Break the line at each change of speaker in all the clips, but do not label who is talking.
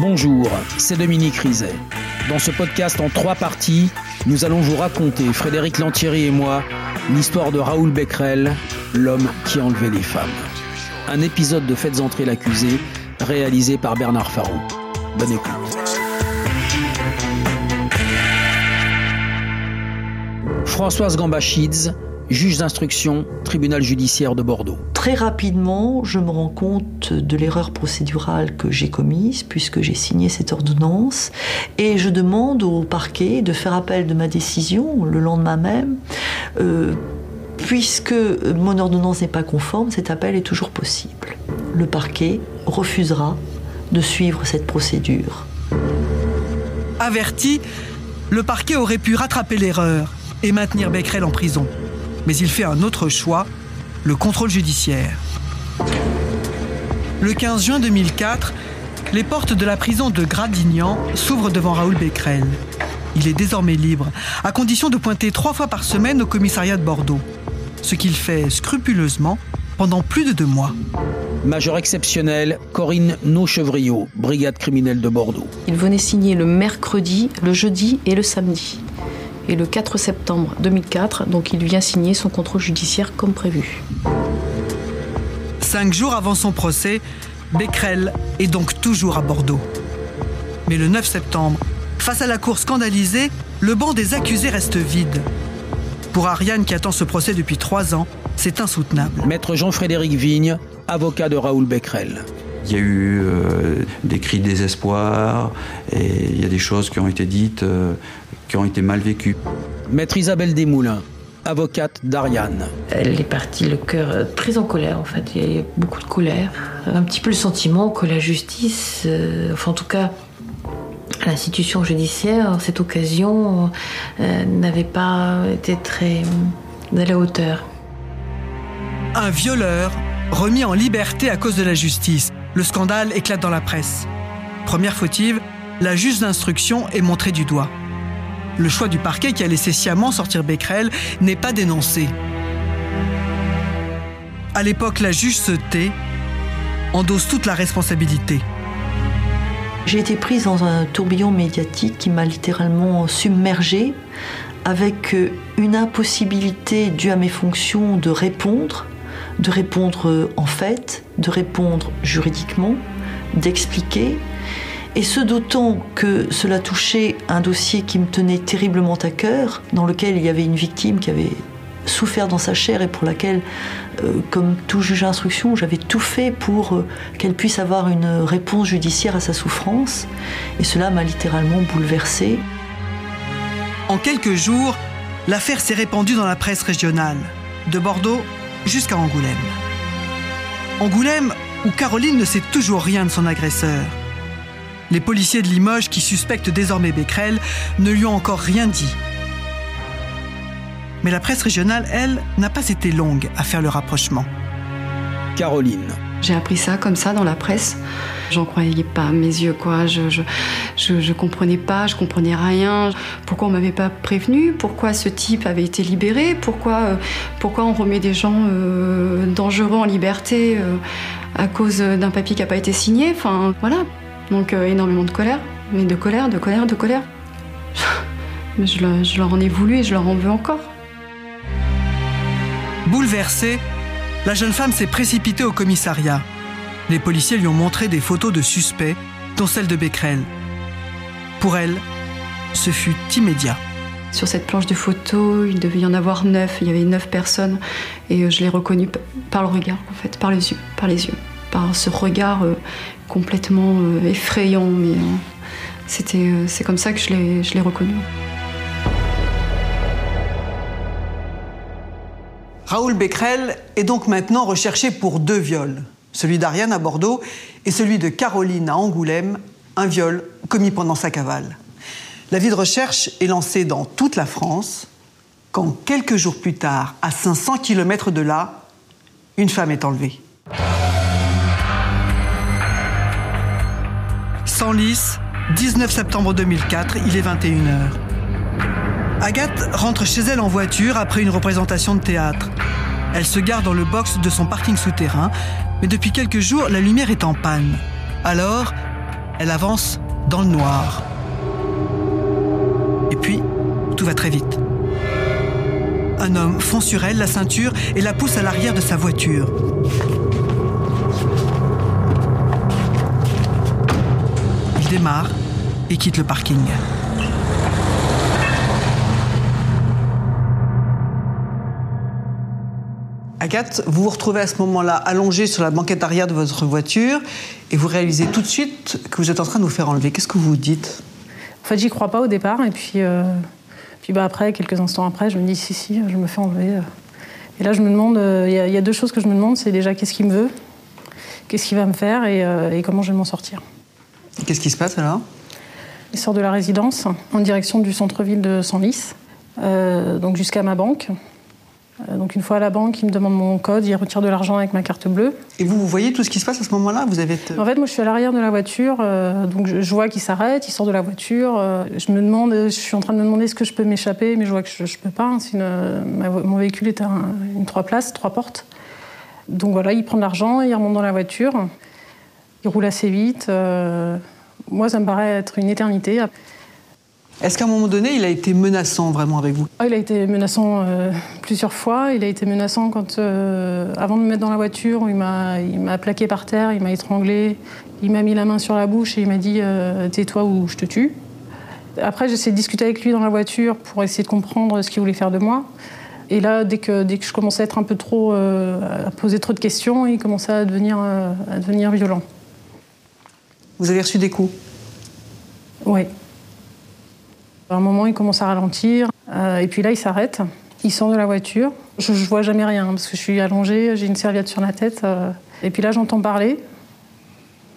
Bonjour, c'est Dominique Rizet. Dans ce podcast en trois parties, nous allons vous raconter, Frédéric Lantieri et moi, l'histoire de Raoul Becquerel, l'homme qui enlevait les femmes. Un épisode de Faites entrer l'accusé, réalisé par Bernard Farou. Bonne écoute. Françoise Gambachides, juge d'instruction, tribunal judiciaire de Bordeaux.
Très rapidement, je me rends compte de l'erreur procédurale que j'ai commise puisque j'ai signé cette ordonnance et je demande au parquet de faire appel de ma décision le lendemain même. Euh, puisque mon ordonnance n'est pas conforme, cet appel est toujours possible. Le parquet refusera de suivre cette procédure.
Averti, le parquet aurait pu rattraper l'erreur et maintenir Becquerel en prison mais il fait un autre choix, le contrôle judiciaire. Le 15 juin 2004, les portes de la prison de Gradignan s'ouvrent devant Raoul Becquerel. Il est désormais libre, à condition de pointer trois fois par semaine au commissariat de Bordeaux, ce qu'il fait scrupuleusement pendant plus de deux mois.
Major exceptionnel, Corinne Nauchevriot, brigade criminelle de Bordeaux.
Il venait signer le mercredi, le jeudi et le samedi et le 4 septembre 2004, donc il vient signer son contrôle judiciaire comme prévu.
Cinq jours avant son procès, Becquerel est donc toujours à Bordeaux. Mais le 9 septembre, face à la cour scandalisée, le banc des accusés reste vide. Pour Ariane qui attend ce procès depuis trois ans, c'est insoutenable.
Maître Jean-Frédéric Vigne, avocat de Raoul Becquerel.
Il y a eu euh, des cris de désespoir et il y a des choses qui ont été dites euh, qui ont été mal vécues.
Maître Isabelle Desmoulins, avocate d'Ariane.
Elle est partie le cœur euh, très en colère en fait. Il y a eu beaucoup de colère. Un petit peu le sentiment que la justice, enfin en tout cas l'institution judiciaire, cette occasion, n'avait pas été très à la hauteur.
Un violeur remis en liberté à cause de la justice. Le scandale éclate dans la presse. Première fautive, la juge d'instruction est montrée du doigt. Le choix du parquet qui a laissé sciemment sortir Becquerel n'est pas dénoncé. À l'époque, la juge se tait, endosse toute la responsabilité.
J'ai été prise dans un tourbillon médiatique qui m'a littéralement submergée avec une impossibilité due à mes fonctions de répondre de répondre en fait, de répondre juridiquement, d'expliquer. Et ce d'autant que cela touchait un dossier qui me tenait terriblement à cœur, dans lequel il y avait une victime qui avait souffert dans sa chair et pour laquelle, euh, comme tout juge d'instruction, j'avais tout fait pour euh, qu'elle puisse avoir une réponse judiciaire à sa souffrance. Et cela m'a littéralement bouleversée.
En quelques jours, l'affaire s'est répandue dans la presse régionale, de Bordeaux jusqu'à Angoulême. Angoulême, où Caroline ne sait toujours rien de son agresseur. Les policiers de Limoges, qui suspectent désormais Becquerel, ne lui ont encore rien dit. Mais la presse régionale, elle, n'a pas été longue à faire le rapprochement.
Caroline.
J'ai appris ça comme ça dans la presse. J'en croyais pas mes yeux, quoi. Je, je, je, comprenais pas, je comprenais rien. Pourquoi on m'avait pas prévenu? Pourquoi ce type avait été libéré? Pourquoi, euh, pourquoi on remet des gens euh, dangereux en liberté euh, à cause d'un papier qui a pas été signé? Enfin, voilà. Donc énormément de colère, mais de colère, de colère, de colère. mais je, je leur en ai voulu et je leur en veux encore.
Bouleversée, la jeune femme s'est précipitée au commissariat. Les policiers lui ont montré des photos de suspects, dont celle de Becquerel. Pour elle, ce fut immédiat.
Sur cette planche de photos, il devait y en avoir neuf. Il y avait neuf personnes et euh, je l'ai reconnue par le regard, en fait, par les yeux, par les yeux, ce regard euh, complètement euh, effrayant. Mais c'était, c'est comme ça que je l'ai, je l'ai reconnue.
Raoul Becquerel est donc maintenant recherché pour deux viols, celui d'Ariane à Bordeaux et celui de Caroline à Angoulême, un viol commis pendant sa cavale. La vie de recherche est lancée dans toute la France quand quelques jours plus tard, à 500 km de là, une femme est enlevée. Senlis, 19 septembre 2004, il est 21h. Agathe rentre chez elle en voiture après une représentation de théâtre. Elle se gare dans le box de son parking souterrain, mais depuis quelques jours, la lumière est en panne. Alors, Elle avance dans le noir. Et puis, tout va très vite. Un homme fond sur elle, la ceinture, et la pousse à l'arrière de sa voiture. Il démarre et quitte le parking. Agathe, vous vous retrouvez à ce moment-là allongée sur la banquette arrière de votre voiture et vous réalisez tout de suite que vous êtes en train de vous faire enlever. Qu'est-ce que vous vous dites?
En fait, j'y crois pas au départ et puis, euh, puis bah, après, quelques instants après, je me dis si, si, je me fais enlever. Et là, je me demande, euh, il y, a- il y a deux choses que je me demande, c'est déjà qu'est-ce qu'il me veut, qu'est-ce qu'il va me faire et, euh, et comment je vais m'en sortir?
Qu'est-ce qui se passe alors?
Il sort de la résidence en direction du centre-ville de Senlis, euh, donc jusqu'à ma banque. Euh, donc une fois à la banque, il me demande mon code, il retire de l'argent avec ma carte bleue.
Et vous, vous voyez tout ce qui se passe à ce moment-là? Vous avez
En fait, moi, je suis à l'arrière de la voiture, euh, donc je, je vois qu'il s'arrête, il sort de la voiture. euh, je me demande, je suis en train de me demander est-ce que je peux m'échapper, mais je vois que je, ne peux pas. hein, une- ma mon véhicule est un- une trois places, trois portes. Donc voilà, il prend de l'argent, il remonte dans la voiture, il roule assez vite. euh, moi, ça me paraît être une éternité.
Est-ce qu'à un moment donné, il a été menaçant vraiment avec vous?
Ah, il a été menaçant euh, plusieurs fois. Il a été menaçant quand, euh, avant de me mettre dans la voiture, il m'a, il m'a plaqué par terre, il m'a étranglé, il m'a mis la main sur la bouche et il m'a dit tais-toi ou je te tue. Après, j'ai essayé de discuter avec lui dans la voiture pour essayer de comprendre ce qu'il voulait faire de moi. Et là, dès que, dès que je commençais à être un peu trop, à poser trop de questions, il commençait à devenir, à devenir violent.
Vous avez reçu des coups
Oui. À un moment, il commence à ralentir, euh, et puis là, il s'arrête. Il sort de la voiture. Je, je vois jamais rien parce que je suis allongée, j'ai une serviette sur la tête. euh, et puis là, j'entends parler.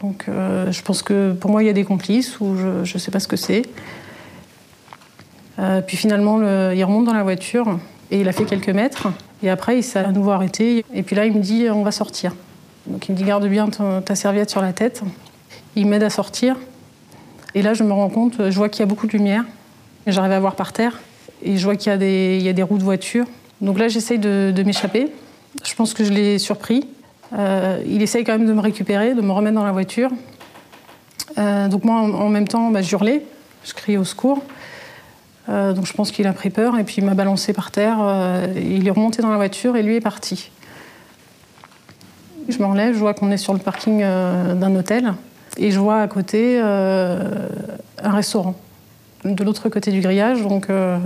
Donc, euh, je pense que pour moi, il y a des complices ou je ne sais pas ce que c'est. Puis finalement, le- il remonte dans la voiture et il a fait quelques mètres. Et après, il s'est à nouveau arrêté. Et puis là, il me dit on va sortir. Donc, il me dit garde bien ta serviette sur la tête. Il m'aide à sortir. Et là, je me rends compte, je vois qu'il y a beaucoup de lumière. J'arrive à voir par terre. Et je vois qu'il y, a des- roues de voiture. Donc là, j'essaye de, m'échapper. Je pense que je l'ai surpris. Euh, il essaye quand même de me récupérer, de me remettre dans la voiture. Euh, donc moi, en, même temps, bah, je hurlais. Je criais au secours. Euh, donc je pense qu'il a pris peur et puis il m'a balancé par terre. il est remonté dans la voiture et lui est parti. Je me relève, je vois qu'on est sur le parking d'un hôtel et je vois à côté euh, un restaurant de l'autre côté du grillage. Donc euh,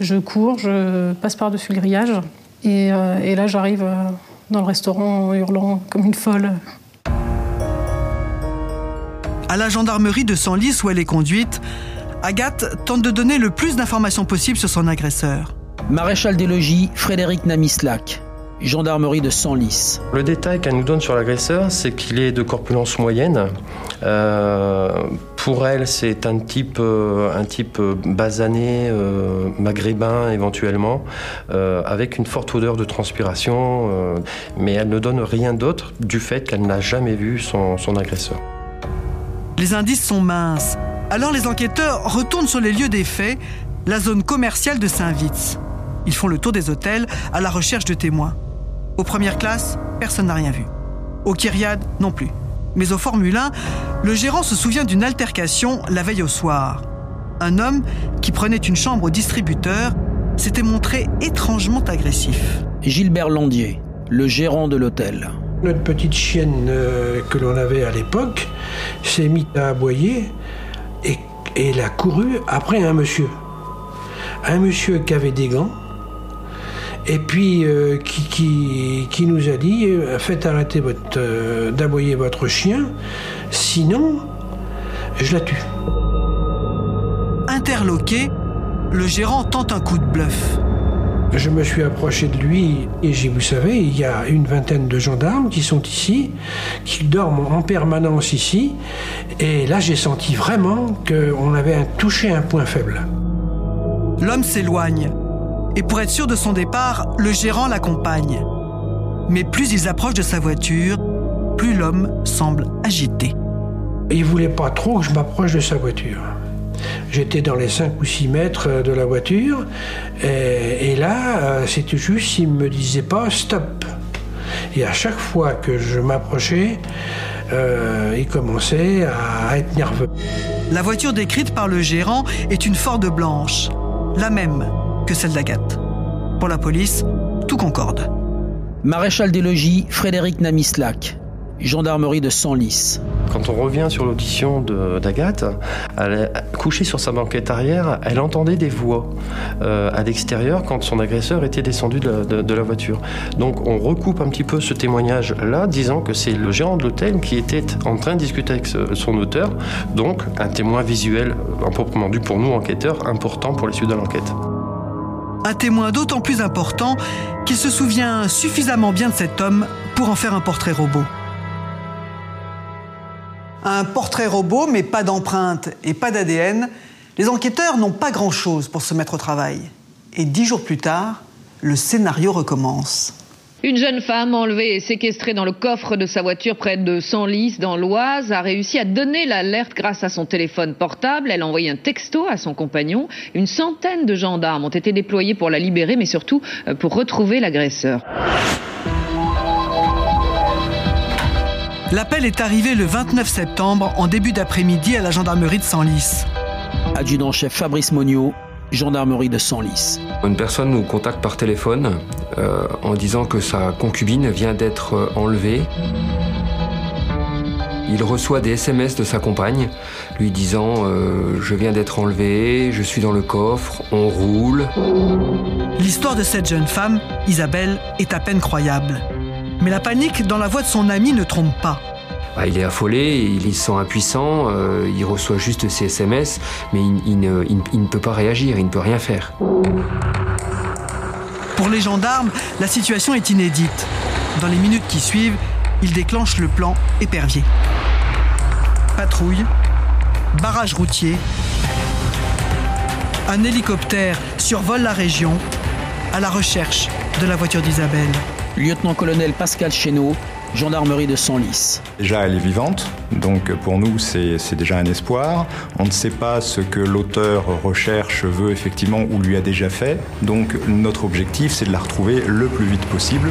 je cours, je passe par-dessus le grillage et, euh, et là j'arrive dans le restaurant en hurlant comme une folle.
À la gendarmerie de Senlis où elle est conduite, Agathe tente de donner le plus d'informations possible sur son agresseur.
Maréchal des logis, Frédéric Namislac, gendarmerie de Senlis.
Le détail qu'elle nous donne sur l'agresseur, c'est qu'il est de corpulence moyenne. Euh, pour elle, c'est un type, euh, un type euh, basané, euh, maghrébin éventuellement, euh, avec une forte odeur de transpiration, euh, mais elle ne donne rien d'autre du fait qu'elle n'a jamais vu son, son agresseur.
Les indices sont minces. Alors les enquêteurs retournent sur les lieux des faits, la zone commerciale de Saint-Vitz. Ils font le tour des hôtels à la recherche de témoins. Aux premières classes, personne n'a rien vu. Au Kyriade, non plus. Mais au Formule 1, le gérant se souvient d'une altercation la veille au soir. Un homme qui prenait une chambre au distributeur s'était montré étrangement agressif.
Gilbert Landier, le gérant de l'hôtel.
Notre petite chienne euh, que l'on avait à l'époque s'est mise à aboyer et, et elle a couru après un monsieur. Un monsieur qui avait des gants et puis euh, qui, qui- qui nous a dit euh, faites arrêter votre, euh, d'aboyer votre chien, sinon je la tue.
Interloqué, le gérant tente un coup de bluff.
Je me suis approché de lui et j'ai, vous savez, il y a une vingtaine de gendarmes qui sont ici, qui dorment en permanence ici. Et là, j'ai senti vraiment qu'on avait touché un point faible.
L'homme s'éloigne. Et pour être sûr de son départ, le gérant l'accompagne. Mais plus ils approchent de sa voiture, plus l'homme semble agité.
Il voulait pas trop que je m'approche de sa voiture. J'étais dans les 5 ou 6 mètres de la voiture, et, et là, euh, c'était juste s'il me disait pas stop. Et à chaque fois que je m'approchais, euh, il commençait à être nerveux.
La voiture décrite par le gérant est une Ford blanche, la même que celle d'Agathe. Pour la police, tout concorde.
Maréchal des logis, Frédéric Namislac, gendarmerie de Senlis.
Quand on revient sur l'audition d'Agathe, elle est couchée sur sa banquette arrière, elle entendait des voix euh, à l'extérieur quand son agresseur était descendu de la, de la, voiture. Donc on recoupe un petit peu ce témoignage-là, disant que c'est le gérant de l'hôtel qui était en train de discuter avec son auteur, donc un témoin visuel, en proprement dû pour nous enquêteurs, important pour les suites de l'enquête.
Un témoin d'autant plus important qu'il se souvient suffisamment bien de cet homme pour en faire un portrait robot. Un portrait robot, mais pas d'empreinte et pas d'ADN. Les enquêteurs n'ont pas grand-chose pour se mettre au travail. Et dix jours plus tard, le scénario recommence.
Une jeune femme enlevée et séquestrée dans le coffre de sa voiture près de Senlis, dans l'Oise, a réussi à donner l'alerte grâce à son téléphone portable. Elle a envoyé un texto à son compagnon. Une centaine de gendarmes ont été déployés pour la libérer, mais surtout euh, pour retrouver l'agresseur.
L'appel est arrivé le 29 septembre en début d'après-midi à la gendarmerie de Senlis.
Adjudant-chef Fabrice Monio, gendarmerie de Senlis.
Une personne nous contacte par téléphone euh, en disant que sa concubine vient d'être euh, enlevée. Il reçoit des SMS de sa compagne lui disant euh, Je viens d'être enlevé, je suis dans le coffre, on roule.
L'histoire de cette jeune femme, Isabelle, est à peine croyable. Mais la panique dans la voix de son ami ne trompe pas.
Bah, il est affolé, il se sent impuissant, euh, il reçoit juste ses SMS, mais il, ne, il, ne, peut pas réagir, il ne peut rien faire.
Pour les gendarmes, la situation est inédite. Dans les minutes qui suivent, ils déclenchent le plan épervier. Patrouille, barrage routier, un hélicoptère survole la région à la recherche de la voiture d'Isabelle.
Lieutenant-colonel Pascal Chéneau, gendarmerie de Senlis.
Déjà, elle est vivante, donc pour nous, c'est déjà un espoir. On ne sait pas ce que l'auteur recherche, veut effectivement ou lui a déjà fait. Donc notre objectif, c'est de la retrouver le plus vite possible.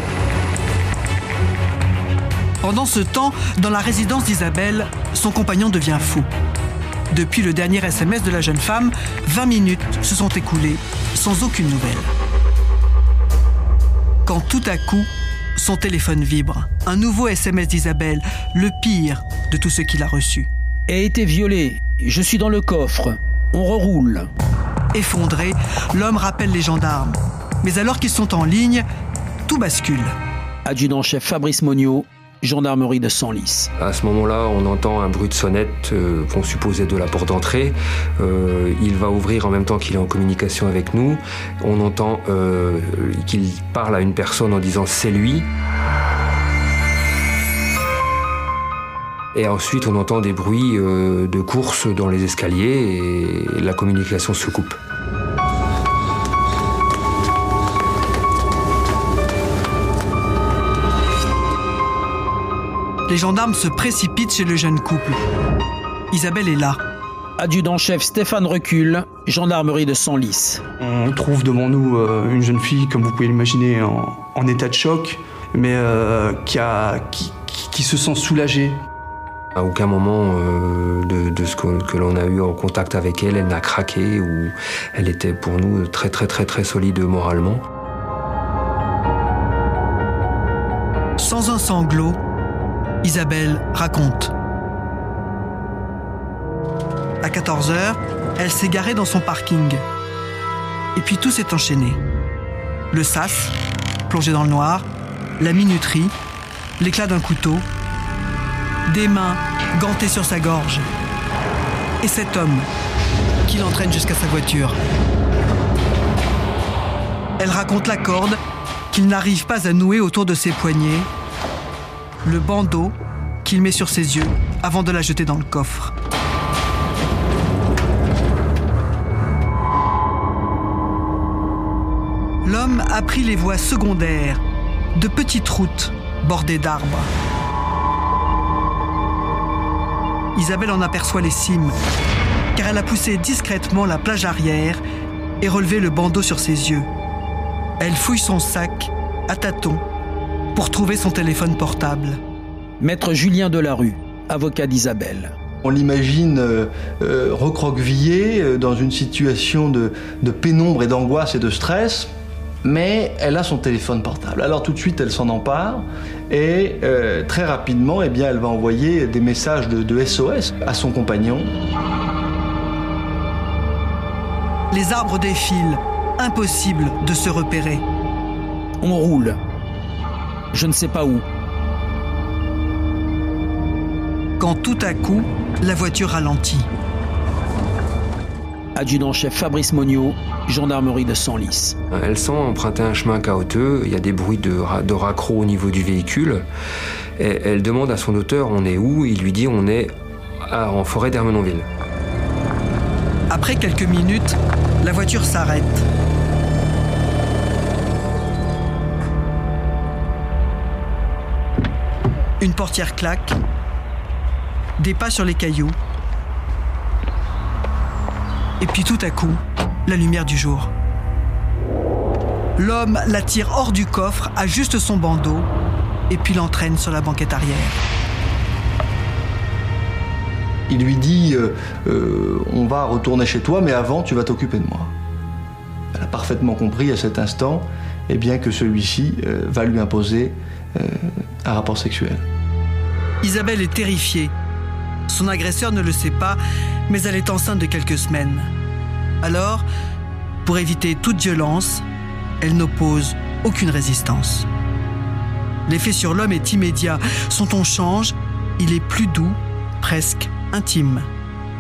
Pendant ce temps, dans la résidence d'Isabelle, son compagnon devient fou. Depuis le dernier SMS de la jeune femme, 20 minutes se sont écoulées sans aucune nouvelle quand tout à coup, son téléphone vibre. Un nouveau SMS d'Isabelle, le pire de tout ce qu'il a reçu.
A été violé. Je suis dans le coffre. On reroule.
Effondré, l'homme rappelle les gendarmes. Mais alors qu'ils sont en ligne, tout bascule.
Adjudant-chef Fabrice Monio, gendarmerie de Senlis.
À ce moment-là, on entend un bruit de sonnette euh, qu'on supposait de la porte d'entrée. Euh, il va ouvrir en même temps qu'il est en communication avec nous. On entend euh, qu'il parle à une personne en disant c'est lui. Et ensuite, on entend des bruits de course dans les escaliers et la communication se coupe.
Les gendarmes se précipitent chez le jeune couple. Isabelle est là.
Adjudant-chef Stéphane Recul, gendarmerie de Senlis.
On trouve devant nous euh, une jeune fille, comme vous pouvez l'imaginer, en, état de choc, mais euh, qui, a, qui, se sent soulagée.
À aucun moment euh, de, ce que, que l'on a eu en contact avec elle, elle n'a craqué ou elle était pour nous très très très très solide moralement.
Sans un sanglot, Isabelle raconte. À 14h, elle s'est garée dans son parking. Et puis tout s'est enchaîné. Le sas, plongé dans le noir, la minuterie, l'éclat d'un couteau, des mains gantées sur sa gorge, et cet homme qui l'entraîne jusqu'à sa voiture. Elle raconte la corde qu'il n'arrive pas à nouer autour de ses poignets le bandeau qu'il met sur ses yeux avant de la jeter dans le coffre. L'homme a pris les voies secondaires, de petites routes bordées d'arbres. Isabelle en aperçoit les cimes, car elle a poussé discrètement la plage arrière et relevé le bandeau sur ses yeux. Elle fouille son sac à tâtons pour trouver son téléphone portable.
Maître Julien Delarue, avocat d'Isabelle.
On l'imagine euh, euh, recroquevillée euh, dans une situation de, de pénombre et d'angoisse et de stress, mais elle a son téléphone portable. Alors tout de suite, elle s'en empare et euh, très rapidement, eh bien, elle va envoyer des messages de, de SOS à son compagnon.
Les arbres défilent, impossible de se repérer.
On roule. Je ne sais pas où.
Quand tout à coup, la voiture ralentit.
Adjudant-chef Fabrice Monniot, gendarmerie de Senlis.
Elle sent emprunter un chemin chaotique, il y a des bruits de, de raccro au niveau du véhicule. Et elle demande à son auteur on est où? Il lui dit on est à- en forêt d'Hermenonville.
Après quelques minutes, la voiture s'arrête. Une portière claque. Des pas sur les cailloux. Et puis tout à coup, la lumière du jour. L'homme la tire hors du coffre, ajuste son bandeau et puis l'entraîne sur la banquette arrière.
Il lui dit euh, euh, On va retourner chez toi, mais avant, tu vas t'occuper de moi. Elle a parfaitement compris à cet instant eh bien, que celui-ci euh, va lui imposer un rapport sexuel.
Isabelle est terrifiée. Son agresseur ne le sait pas, mais elle est enceinte de quelques semaines. Alors, pour éviter toute violence, elle n'oppose aucune résistance. L'effet sur l'homme est immédiat. Son ton change, il est plus doux, presque intime.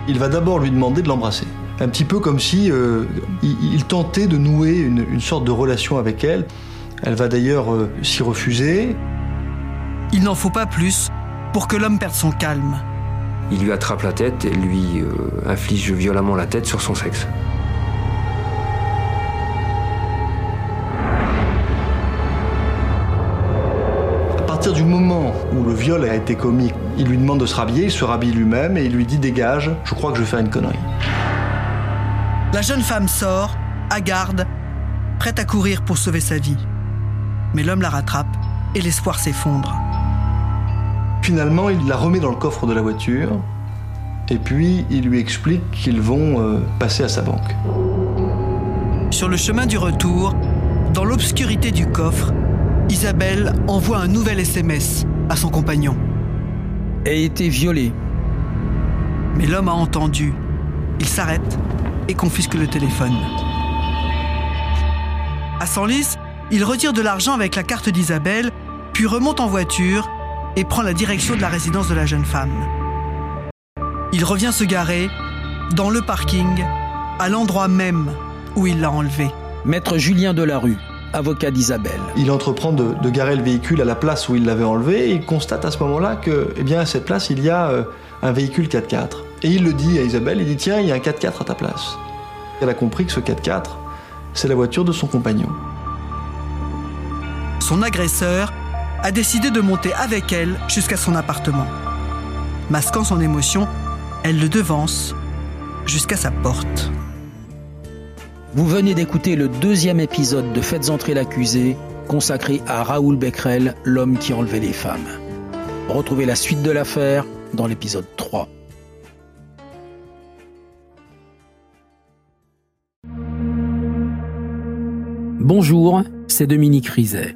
Il va d'abord lui demander de l'embrasser. Un petit peu comme si euh, il, il tentait de nouer une, une sorte de relation avec elle. Elle va d'ailleurs euh, s'y refuser.
Il n'en faut pas plus pour que l'homme perde son calme.
Il lui attrape la tête et lui euh, inflige violemment la tête sur son sexe.
À partir du moment où le viol a été commis, il lui demande de se rhabiller, il se rhabille lui-même et il lui dit dégage, je crois que je vais faire une connerie.
La jeune femme sort, à garde, prête à courir pour sauver sa vie. Mais l'homme la rattrape et l'espoir s'effondre.
Finalement, il la remet dans le coffre de la voiture et puis il lui explique qu'ils vont euh, passer à sa banque.
Sur le chemin du retour, dans l'obscurité du coffre, Isabelle envoie un nouvel SMS à son compagnon.
A été violée.
Mais l'homme a entendu. Il s'arrête et confisque le téléphone. À Senlis, il retire de l'argent avec la carte d'Isabelle, puis remonte en voiture et prend la direction de la résidence de la jeune femme. Il revient se garer dans le parking, à l'endroit même où il l'a enlevée.
Maître Julien Delarue, avocat d'Isabelle.
Il entreprend de, de garer le véhicule à la place où il l'avait enlevé et il constate à ce moment-là que, eh bien, à cette place, il y a euh, un véhicule 4x4. Et il le dit à Isabelle, il dit tiens, il y a un 4x4 à ta place. Elle a compris que ce 4x4, c'est la voiture de son compagnon.
Son agresseur a décidé de monter avec elle jusqu'à son appartement. Masquant son émotion, elle le devance jusqu'à sa porte.
Vous venez d'écouter le deuxième épisode de Faites entrer l'accusé, consacré à Raoul Becquerel, l'homme qui enlevait les femmes. Retrouvez la suite de l'affaire dans l'épisode 3. Bonjour, c'est Dominique Rizet.